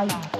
开了。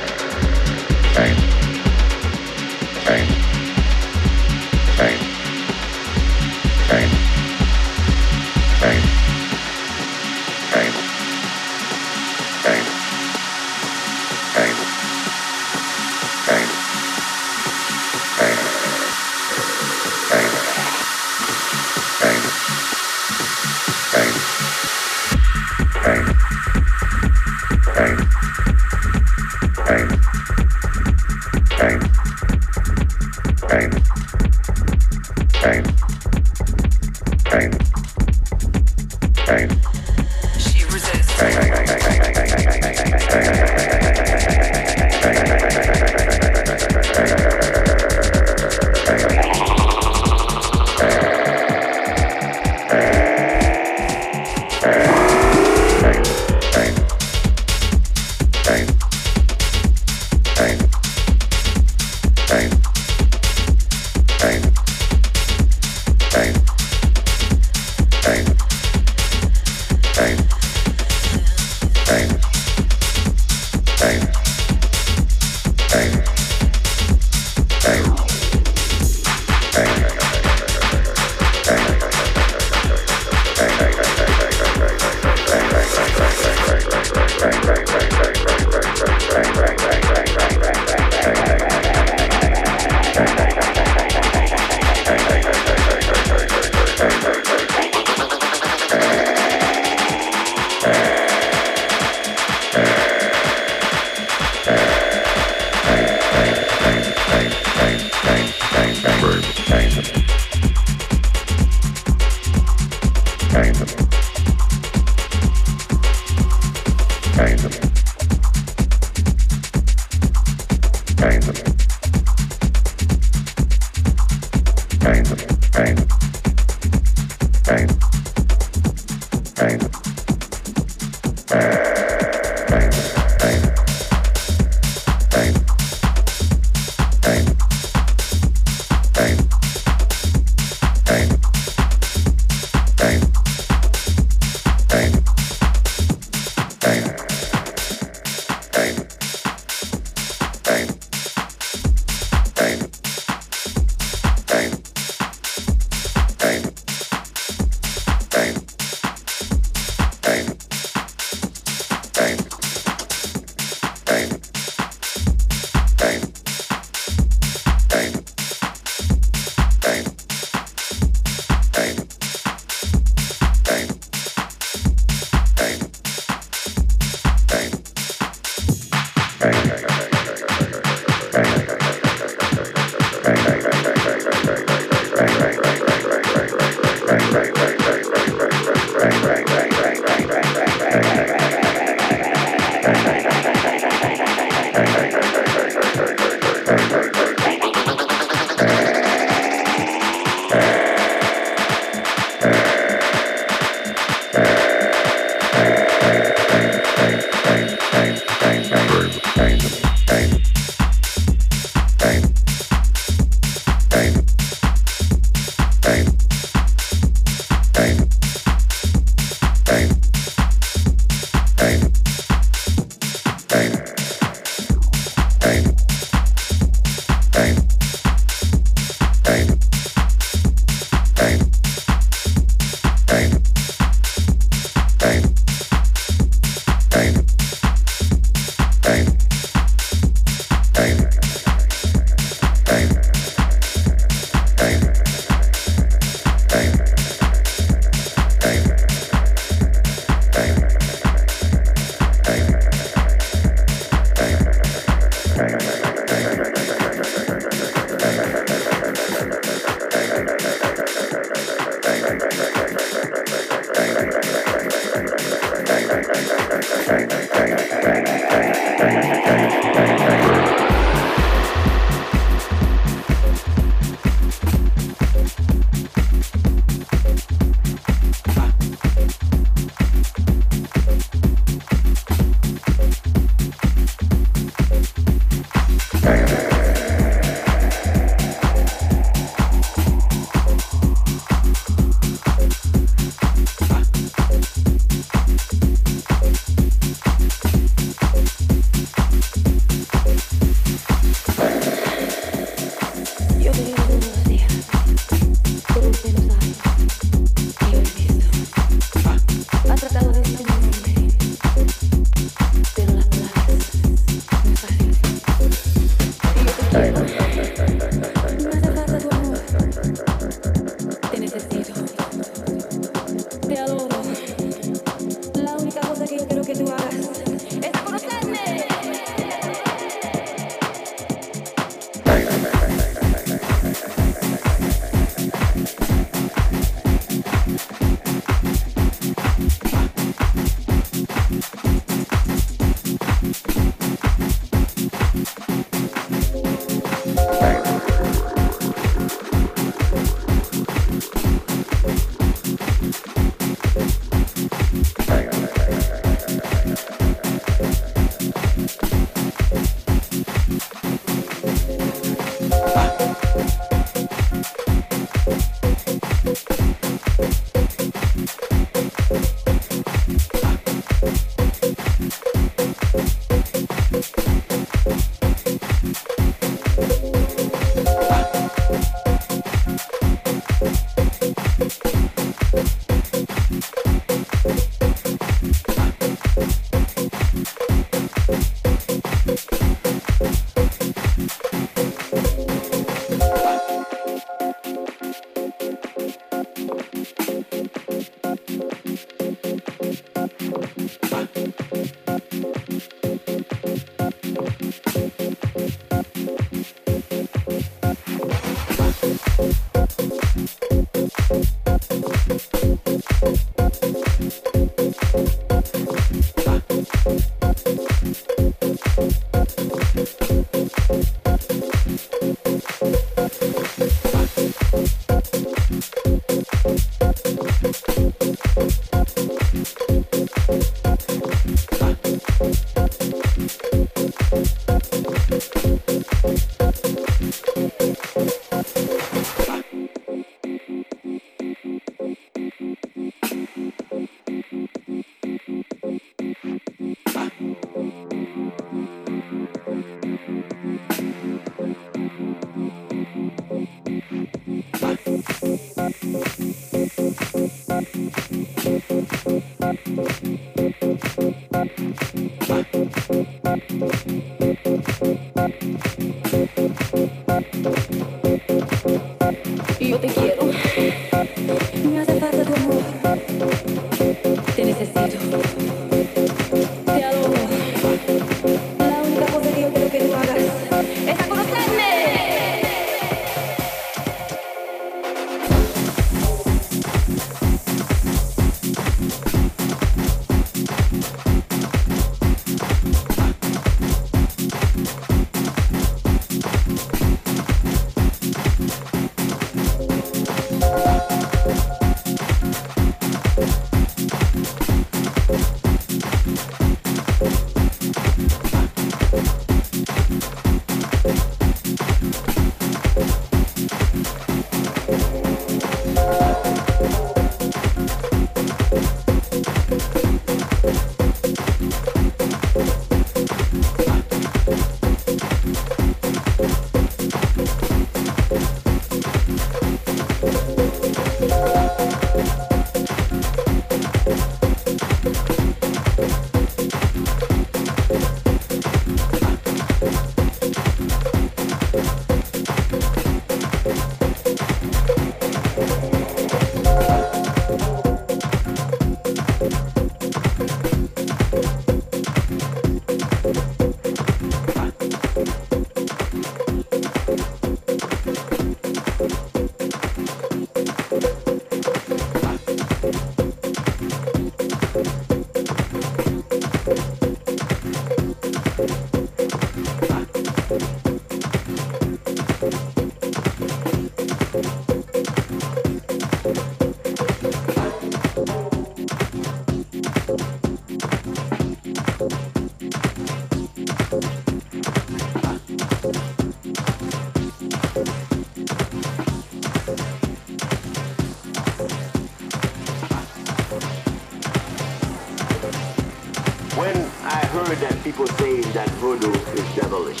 Voodoo is devilish.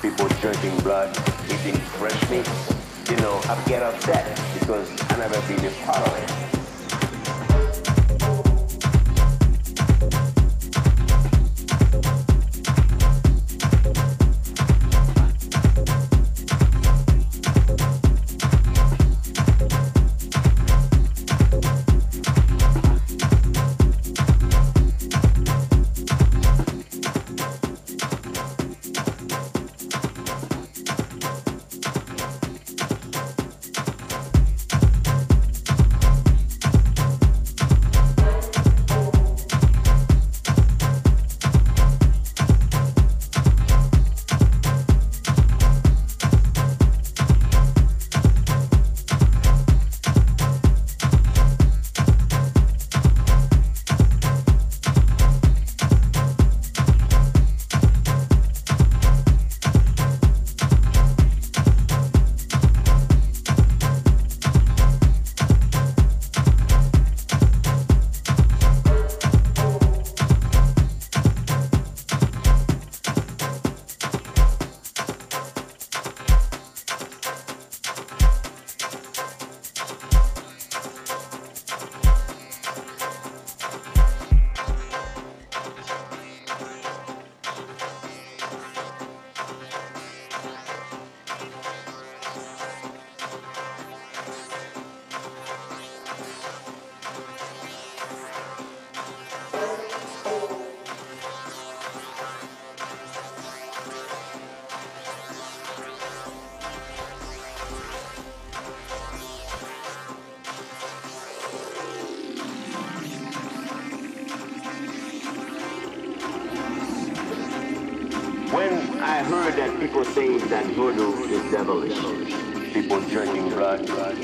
People drinking blood, eating fresh meat. You know, I get upset because I never been a part of it.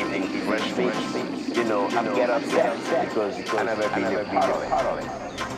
fresh. You know, I get upset because I never been a part of it.